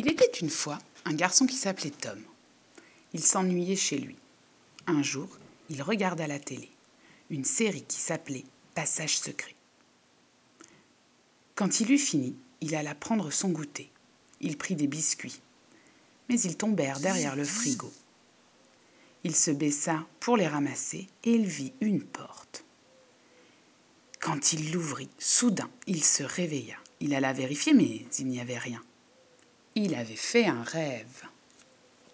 Il était une fois un garçon qui s'appelait Tom. Il s'ennuyait chez lui. Un jour, il regarda la télé, une série qui s'appelait Passage secret. Quand il eut fini, il alla prendre son goûter. Il prit des biscuits, mais ils tombèrent derrière le frigo. Il se baissa pour les ramasser et il vit une porte. Quand il l'ouvrit, soudain, il se réveilla. Il alla vérifier, mais il n'y avait rien. Il avait fait un rêve.